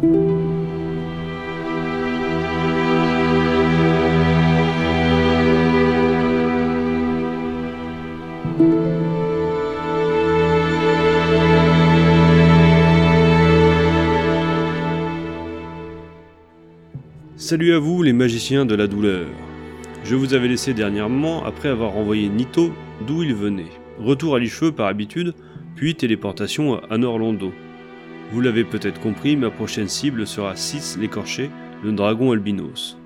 Salut à vous les magiciens de la douleur. Je vous avais laissé dernièrement après avoir renvoyé Nito d'où il venait. Retour à l'Icheveux par habitude, puis téléportation à Norlando. Vous l'avez peut-être compris, ma prochaine cible sera 6 l'écorché, le dragon albinos.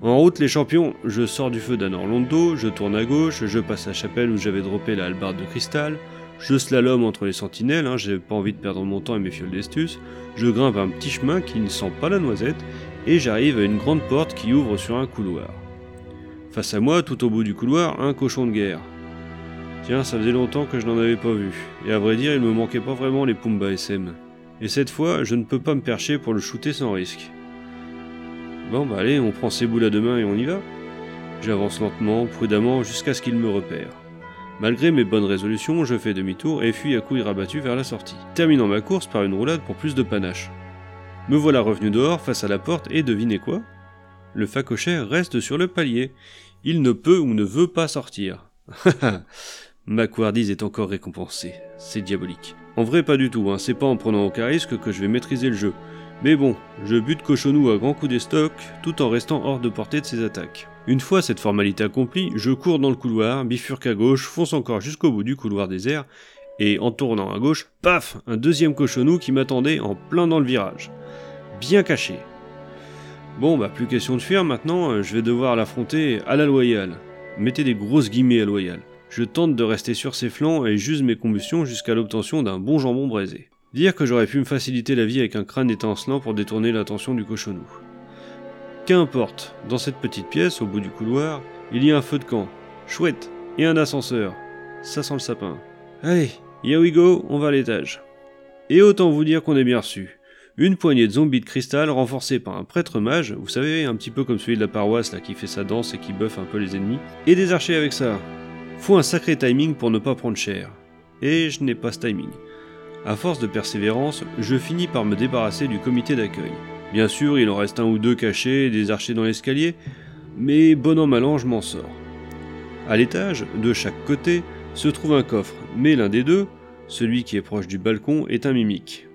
En route les champions, je sors du feu d'Anorlando, je tourne à gauche, je passe la chapelle où j'avais droppé la hallebarde de cristal, je slalom entre les sentinelles, hein, j'ai pas envie de perdre mon temps et mes fioles d'estus, je grimpe un petit chemin qui ne sent pas la noisette, et j'arrive à une grande porte qui ouvre sur un couloir. Face à moi, tout au bout du couloir, un cochon de guerre. Tiens, ça faisait longtemps que je n'en avais pas vu, et à vrai dire, il me manquait pas vraiment les Pumba SM. Et cette fois, je ne peux pas me percher pour le shooter sans risque. Bon bah allez, on prend ses boules à deux mains et on y va. J'avance lentement, prudemment, jusqu'à ce qu'il me repère. Malgré mes bonnes résolutions, je fais demi-tour et fuis à coups rabattus vers la sortie, terminant ma course par une roulade pour plus de panache. Me voilà revenu dehors face à la porte et devinez quoi? Le facochère reste sur le palier. Il ne peut ou ne veut pas sortir. Ma couardise est encore récompensée. C'est diabolique. En vrai, pas du tout, hein. c'est pas en prenant aucun risque que je vais maîtriser le jeu. Mais bon, je bute Cochonou à grands coups d'estoc, tout en restant hors de portée de ses attaques. Une fois cette formalité accomplie, je cours dans le couloir, bifurque à gauche, fonce encore jusqu'au bout du couloir désert, et en tournant à gauche, paf Un deuxième Cochonou qui m'attendait en plein dans le virage bien caché. Bon, bah plus question de fuir maintenant, euh, je vais devoir l'affronter à la loyale. Mettez des grosses guillemets à loyale. Je tente de rester sur ses flancs et j'use mes combustions jusqu'à l'obtention d'un bon jambon braisé. Dire que j'aurais pu me faciliter la vie avec un crâne étincelant pour détourner l'attention du cochonou. Qu'importe, dans cette petite pièce, au bout du couloir, il y a un feu de camp. Chouette, et un ascenseur. Ça sent le sapin. Allez, here we go, on va à l'étage. Et autant vous dire qu'on est bien reçu une poignée de zombies de cristal renforcés par un prêtre mage, vous savez, un petit peu comme celui de la paroisse là qui fait sa danse et qui buffe un peu les ennemis, et des archers avec ça. Faut un sacré timing pour ne pas prendre cher. Et je n'ai pas ce timing. À force de persévérance, je finis par me débarrasser du comité d'accueil. Bien sûr, il en reste un ou deux cachés, des archers dans l'escalier, mais bon an mal je m'en sors. À l'étage, de chaque côté, se trouve un coffre, mais l'un des deux, celui qui est proche du balcon, est un mimique.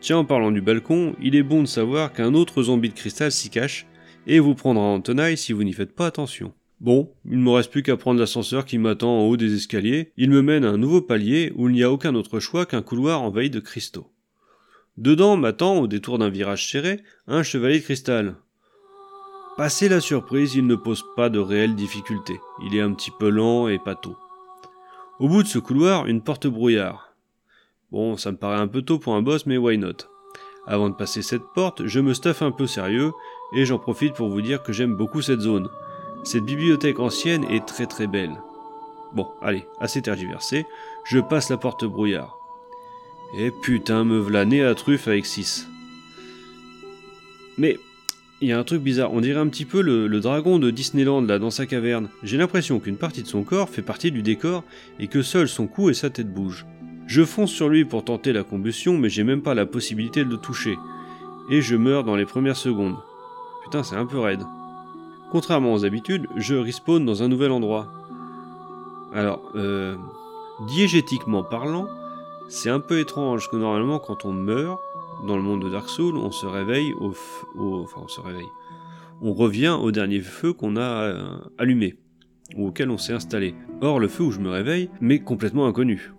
Tiens, en parlant du balcon, il est bon de savoir qu'un autre zombie de cristal s'y cache et vous prendra en tenaille si vous n'y faites pas attention. Bon, il ne me reste plus qu'à prendre l'ascenseur qui m'attend en haut des escaliers. Il me mène à un nouveau palier où il n'y a aucun autre choix qu'un couloir envahi de cristaux. Dedans m'attend, au détour d'un virage serré, un chevalier de cristal. Passé la surprise, il ne pose pas de réelles difficultés. Il est un petit peu lent et pâteau. Au bout de ce couloir, une porte brouillard. Bon, ça me paraît un peu tôt pour un boss, mais why not? Avant de passer cette porte, je me stuffe un peu sérieux, et j'en profite pour vous dire que j'aime beaucoup cette zone. Cette bibliothèque ancienne est très très belle. Bon, allez, assez tergiversé, je passe la porte brouillard. Et putain, me v'là né à truffe avec 6. Mais, il y a un truc bizarre, on dirait un petit peu le, le, dragon de Disneyland là dans sa caverne. J'ai l'impression qu'une partie de son corps fait partie du décor et que seul son cou et sa tête bougent. Je fonce sur lui pour tenter la combustion, mais j'ai même pas la possibilité de le toucher. Et je meurs dans les premières secondes. Putain, c'est un peu raide. Contrairement aux habitudes, je respawn dans un nouvel endroit. Alors, euh, diégétiquement parlant, c'est un peu étrange que normalement quand on meurt dans le monde de Dark Souls, on se réveille au, enfin on se réveille. On revient au dernier feu qu'on a euh, allumé ou auquel on s'est installé. Or le feu où je me réveille m'est complètement inconnu.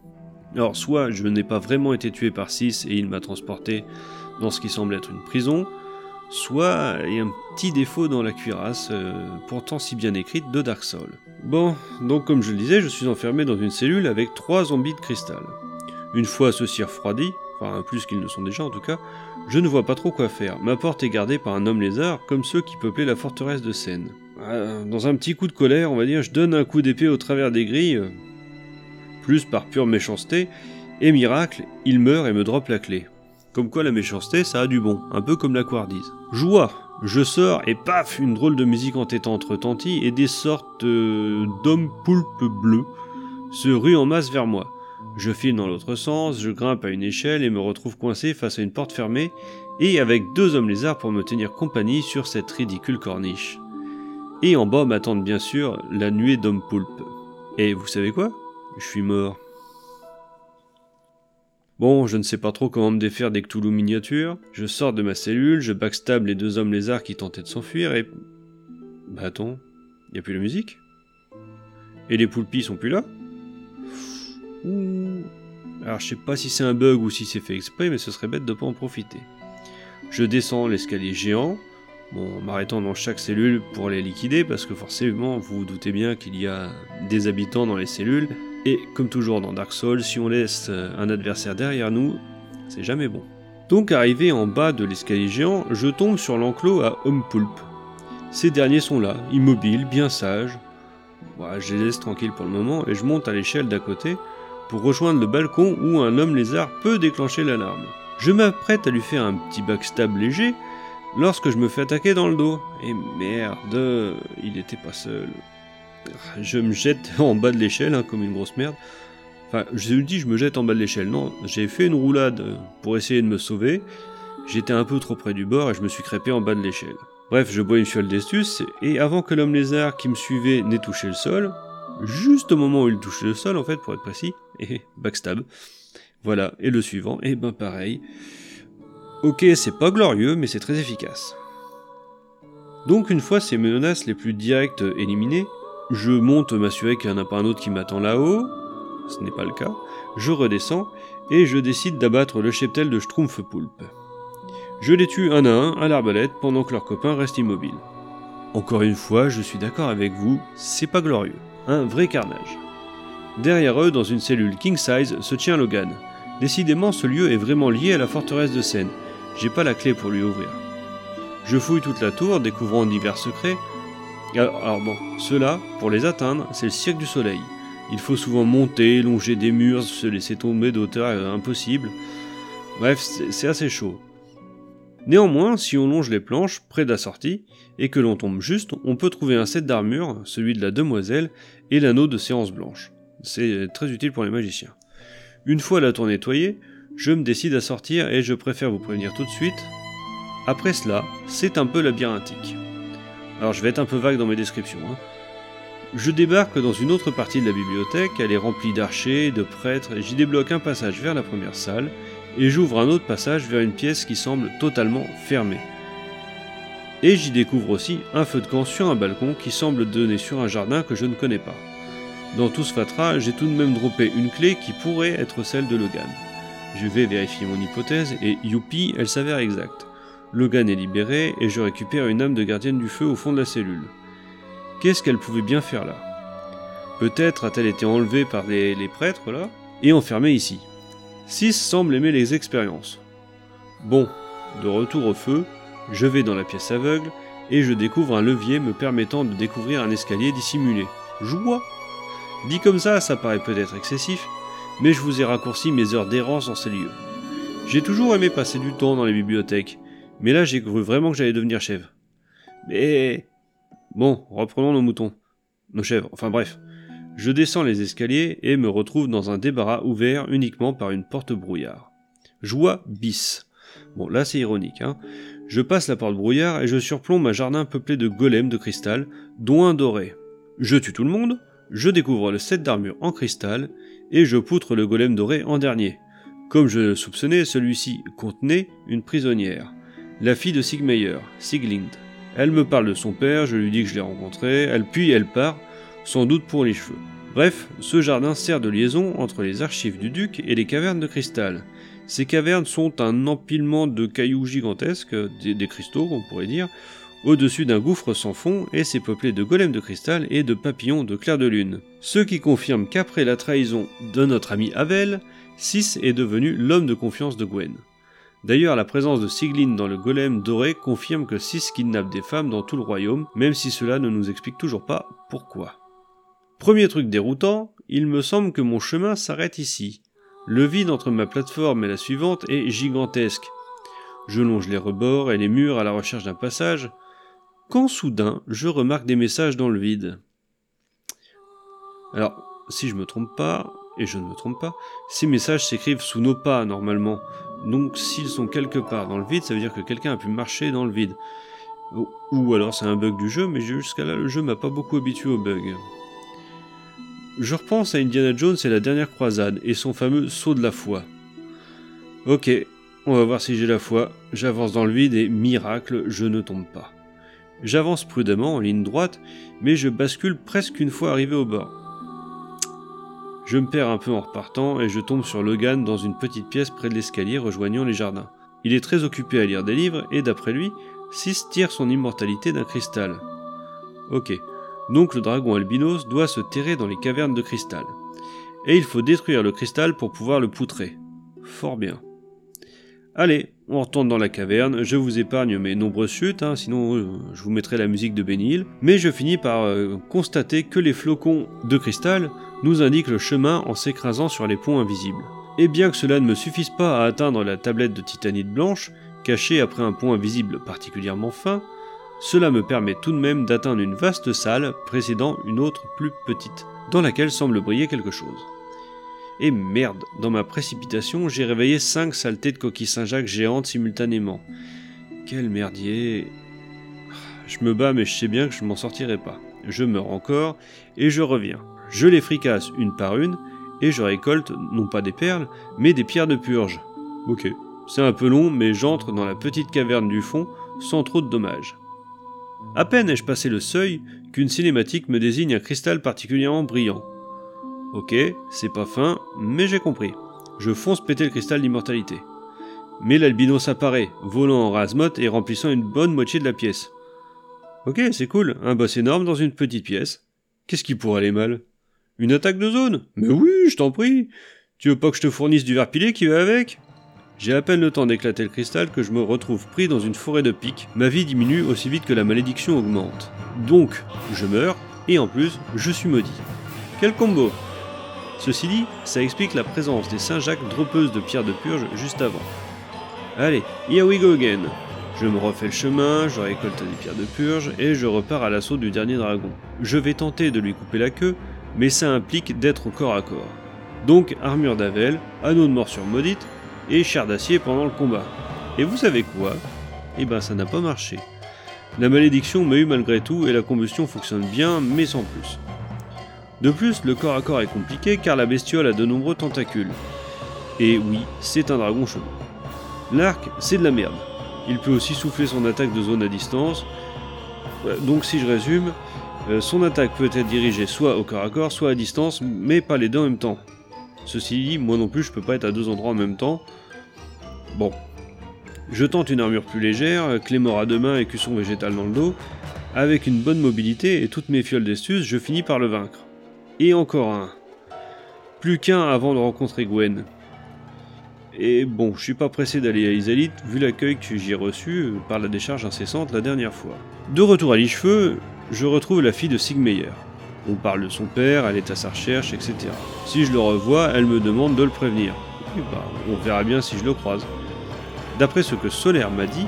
Alors, soit je n'ai pas vraiment été tué par 6 et il m'a transporté dans ce qui semble être une prison, soit il y a un petit défaut dans la cuirasse, euh, pourtant si bien écrite, de Dark Souls. Bon, donc comme je le disais, je suis enfermé dans une cellule avec trois zombies de cristal. Une fois ceux-ci refroidis, enfin plus qu'ils ne sont déjà en tout cas, je ne vois pas trop quoi faire. Ma porte est gardée par un homme lézard, comme ceux qui peuplaient la forteresse de Seine. Euh, dans un petit coup de colère, on va dire, je donne un coup d'épée au travers des grilles, plus par pure méchanceté, et miracle, il meurt et me droppe la clé. Comme quoi la méchanceté, ça a du bon, un peu comme la couardise. Joie Je sors et paf Une drôle de musique entêtante retentit et des sortes d'hommes poulpes bleus se ruent en masse vers moi. Je file dans l'autre sens, je grimpe à une échelle et me retrouve coincé face à une porte fermée et avec deux hommes lézards pour me tenir compagnie sur cette ridicule corniche. Et en bas m'attendent bien sûr la nuée d'hommes poulpes. Et vous savez quoi? Je suis mort. Bon, je ne sais pas trop comment me défaire des Cthulhu miniatures. Je sors de ma cellule, je backstab les deux hommes lézards qui tentaient de s'enfuir et. Bah attends, y a plus de musique? Et les poulpis sont plus là? Ouh. Alors je sais pas si c'est un bug ou si c'est fait exprès, mais ce serait bête de pas en profiter. Je descends l'escalier géant, bon, m'arrêtant dans chaque cellule pour les liquider, parce que forcément, vous vous doutez bien qu'il y a des habitants dans les cellules, et comme toujours dans Dark Souls, si on laisse un adversaire derrière nous, c'est jamais bon. Donc arrivé en bas de l'escalier géant, je tombe sur l'enclos à Homme Poulpe. Ces derniers sont là, immobiles, bien sages. je les laisse tranquilles pour le moment et je monte à l'échelle d'à côté pour rejoindre le balcon où un homme lézard peut déclencher l'alarme. Je m'apprête à lui faire un petit backstab léger lorsque je me fais attaquer dans le dos. Et merde, il n'était pas seul. Je me jette en bas de l'échelle hein, comme une grosse merde. Enfin, je lui dis je me jette en bas de l'échelle. Non, j'ai fait une roulade pour essayer de me sauver. J'étais un peu trop près du bord et je me suis crêpé en bas de l'échelle. Bref, je bois une fiole d'estus et avant que l'homme lézard qui me suivait n'ait touché le sol, juste au moment où il touche le sol en fait pour être précis, et backstab. Voilà, et le suivant, et ben pareil. Ok, c'est pas glorieux, mais c'est très efficace. Donc une fois ces menaces les plus directes éliminées, je monte m'assurer qu'il n'y en a pas un autre qui m'attend là-haut, ce n'est pas le cas, je redescends, et je décide d'abattre le cheptel de Schtroumpfpoulpe. Je les tue un à un à l'arbalète pendant que leurs copains restent immobiles. Encore une fois, je suis d'accord avec vous, c'est pas glorieux. Un vrai carnage. Derrière eux, dans une cellule king size, se tient Logan. Décidément, ce lieu est vraiment lié à la forteresse de Seine. J'ai pas la clé pour lui ouvrir. Je fouille toute la tour, découvrant divers secrets. Alors, bon, ceux-là, pour les atteindre, c'est le cirque du soleil. Il faut souvent monter, longer des murs, se laisser tomber d'auteur euh, impossible. Bref, c'est assez chaud. Néanmoins, si on longe les planches près de la sortie, et que l'on tombe juste, on peut trouver un set d'armure, celui de la demoiselle, et l'anneau de séance blanche. C'est très utile pour les magiciens. Une fois la tour nettoyée, je me décide à sortir et je préfère vous prévenir tout de suite. Après cela, c'est un peu labyrinthique. Alors je vais être un peu vague dans mes descriptions. Hein. Je débarque dans une autre partie de la bibliothèque, elle est remplie d'archers, de prêtres, j'y débloque un passage vers la première salle, et j'ouvre un autre passage vers une pièce qui semble totalement fermée. Et j'y découvre aussi un feu de camp sur un balcon qui semble donner sur un jardin que je ne connais pas. Dans tout ce fatras, j'ai tout de même droppé une clé qui pourrait être celle de Logan. Je vais vérifier mon hypothèse et youpi, elle s'avère exacte. Logan est libéré et je récupère une âme de gardienne du feu au fond de la cellule. Qu'est-ce qu'elle pouvait bien faire là? Peut-être a-t-elle été enlevée par les, prêtres là et enfermée ici. 6 semble aimer les expériences. Bon, de retour au feu, je vais dans la pièce aveugle et je découvre un levier me permettant de découvrir un escalier dissimulé. Joie Dit comme ça, ça paraît peut-être excessif, mais je vous ai raccourci mes heures d'errance dans ces lieux. J'ai toujours aimé passer du temps dans les bibliothèques, mais là j'ai cru vraiment que j'allais devenir chèvre. Mais... Bon, reprenons nos moutons. Nos chèvres, enfin bref. Je descends les escaliers et me retrouve dans un débarras ouvert uniquement par une porte brouillard. Joie bis. Bon, là c'est ironique, hein. Je passe la porte brouillard et je surplombe un jardin peuplé de golems de cristal, dont un doré. Je tue tout le monde, je découvre le set d'armure en cristal et je poutre le golem doré en dernier. Comme je le soupçonnais, celui-ci contenait une prisonnière, la fille de Sigmeyer, Siglind. Elle me parle de son père, je lui dis que je l'ai rencontré, elle puis elle part, sans doute pour les cheveux. Bref, ce jardin sert de liaison entre les archives du duc et les cavernes de cristal. Ces cavernes sont un empilement de cailloux gigantesques, des, des cristaux on pourrait dire, au-dessus d'un gouffre sans fond et c'est peuplé de golems de cristal et de papillons de clair de lune. Ce qui confirme qu'après la trahison de notre ami Havel, Sis est devenu l'homme de confiance de Gwen. D'ailleurs, la présence de Siglin dans le golem doré confirme que Sis kidnappe des femmes dans tout le royaume, même si cela ne nous explique toujours pas pourquoi. Premier truc déroutant, il me semble que mon chemin s'arrête ici. Le vide entre ma plateforme et la suivante est gigantesque. Je longe les rebords et les murs à la recherche d'un passage, quand soudain je remarque des messages dans le vide. Alors, si je me trompe pas, et je ne me trompe pas, ces messages s'écrivent sous nos pas normalement. Donc s'ils sont quelque part dans le vide, ça veut dire que quelqu'un a pu marcher dans le vide. Ou alors c'est un bug du jeu, mais jusqu'à là le jeu m'a pas beaucoup habitué aux bugs. Je repense à Indiana Jones et la dernière croisade, et son fameux saut de la foi. Ok, on va voir si j'ai la foi. J'avance dans le vide et miracle, je ne tombe pas. J'avance prudemment en ligne droite, mais je bascule presque une fois arrivé au bord. Je me perds un peu en repartant et je tombe sur Logan dans une petite pièce près de l'escalier rejoignant les jardins. Il est très occupé à lire des livres et d'après lui, Sis tire son immortalité d'un cristal. Ok, donc le dragon albinos doit se terrer dans les cavernes de cristal. Et il faut détruire le cristal pour pouvoir le poutrer. Fort bien. Allez, on retourne dans la caverne, je vous épargne mes nombreuses chutes, hein, sinon euh, je vous mettrai la musique de Benny mais je finis par euh, constater que les flocons de cristal nous indiquent le chemin en s'écrasant sur les ponts invisibles. Et bien que cela ne me suffise pas à atteindre la tablette de titanite blanche, cachée après un pont invisible particulièrement fin, cela me permet tout de même d'atteindre une vaste salle précédant une autre plus petite, dans laquelle semble briller quelque chose. Et merde, dans ma précipitation, j'ai réveillé 5 saletés de coquilles Saint-Jacques géantes simultanément. Quel merdier. Je me bats, mais je sais bien que je m'en sortirai pas. Je meurs encore, et je reviens. Je les fricasse une par une, et je récolte non pas des perles, mais des pierres de purge. Ok, c'est un peu long, mais j'entre dans la petite caverne du fond sans trop de dommages. À peine ai-je passé le seuil qu'une cinématique me désigne un cristal particulièrement brillant. Ok, c'est pas fin, mais j'ai compris. Je fonce péter le cristal d'immortalité. Mais l'albinos apparaît, volant en rasmote et remplissant une bonne moitié de la pièce. Ok, c'est cool, un boss énorme dans une petite pièce. Qu'est-ce qui pourrait aller mal? Une attaque de zone? Mais oui, je t'en prie Tu veux pas que je te fournisse du verre pilé qui va avec? J'ai à peine le temps d'éclater le cristal que je me retrouve pris dans une forêt de pics. Ma vie diminue aussi vite que la malédiction augmente. Donc, je meurs, et en plus, je suis maudit. Quel combo Ceci dit, ça explique la présence des Saint-Jacques droppeuses de pierres de purge juste avant. Allez, here we go again Je me refais le chemin, je récolte des pierres de purge et je repars à l'assaut du dernier dragon. Je vais tenter de lui couper la queue, mais ça implique d'être au corps à corps. Donc armure d'Avel, anneau de morsure maudite et chair d'acier pendant le combat. Et vous savez quoi? Eh ben ça n'a pas marché. La malédiction m'a eu malgré tout et la combustion fonctionne bien mais sans plus. De plus, le corps à corps est compliqué car la bestiole a de nombreux tentacules. Et oui, c'est un dragon chelou. L'arc, c'est de la merde. Il peut aussi souffler son attaque de zone à distance. Euh, donc si je résume, euh, son attaque peut être dirigée soit au corps à corps, soit à distance, mais pas les deux en même temps. Ceci dit, moi non plus je peux pas être à deux endroits en même temps. Bon. Je tente une armure plus légère, clémore à deux mains et cusson végétal dans le dos. Avec une bonne mobilité et toutes mes fioles d'estus, je finis par le vaincre. Et encore un. Plus qu'un avant de rencontrer Gwen. Et bon, je suis pas pressé d'aller à Isalite vu l'accueil que j'y ai reçu par la décharge incessante la dernière fois. De retour à Lichefeu, je retrouve la fille de Sigmeyer. On parle de son père, elle est à sa recherche, etc. Si je le revois, elle me demande de le prévenir. bah, on verra bien si je le croise. D'après ce que Solaire m'a dit,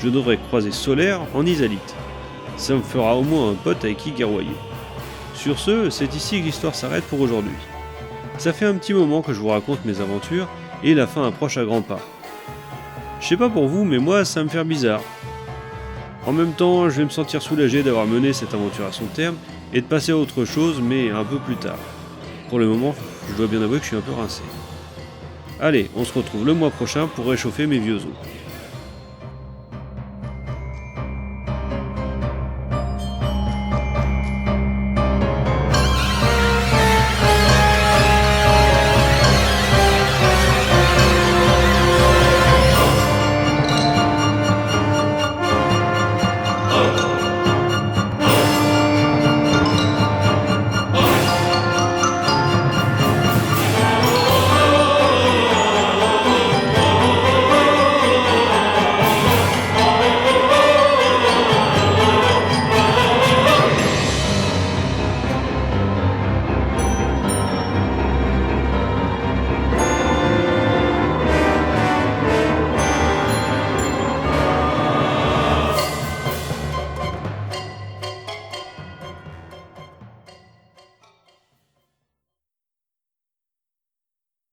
je devrais croiser Solaire en Isalite. Ça me fera au moins un pote avec qui guerroyer. Sur ce, c'est ici que l'histoire s'arrête pour aujourd'hui. Ça fait un petit moment que je vous raconte mes aventures et la fin approche à grands pas. Je sais pas pour vous, mais moi ça me fait bizarre. En même temps, je vais me sentir soulagé d'avoir mené cette aventure à son terme et de passer à autre chose, mais un peu plus tard. Pour le moment, je dois bien avouer que je suis un peu rincé. Allez, on se retrouve le mois prochain pour réchauffer mes vieux os.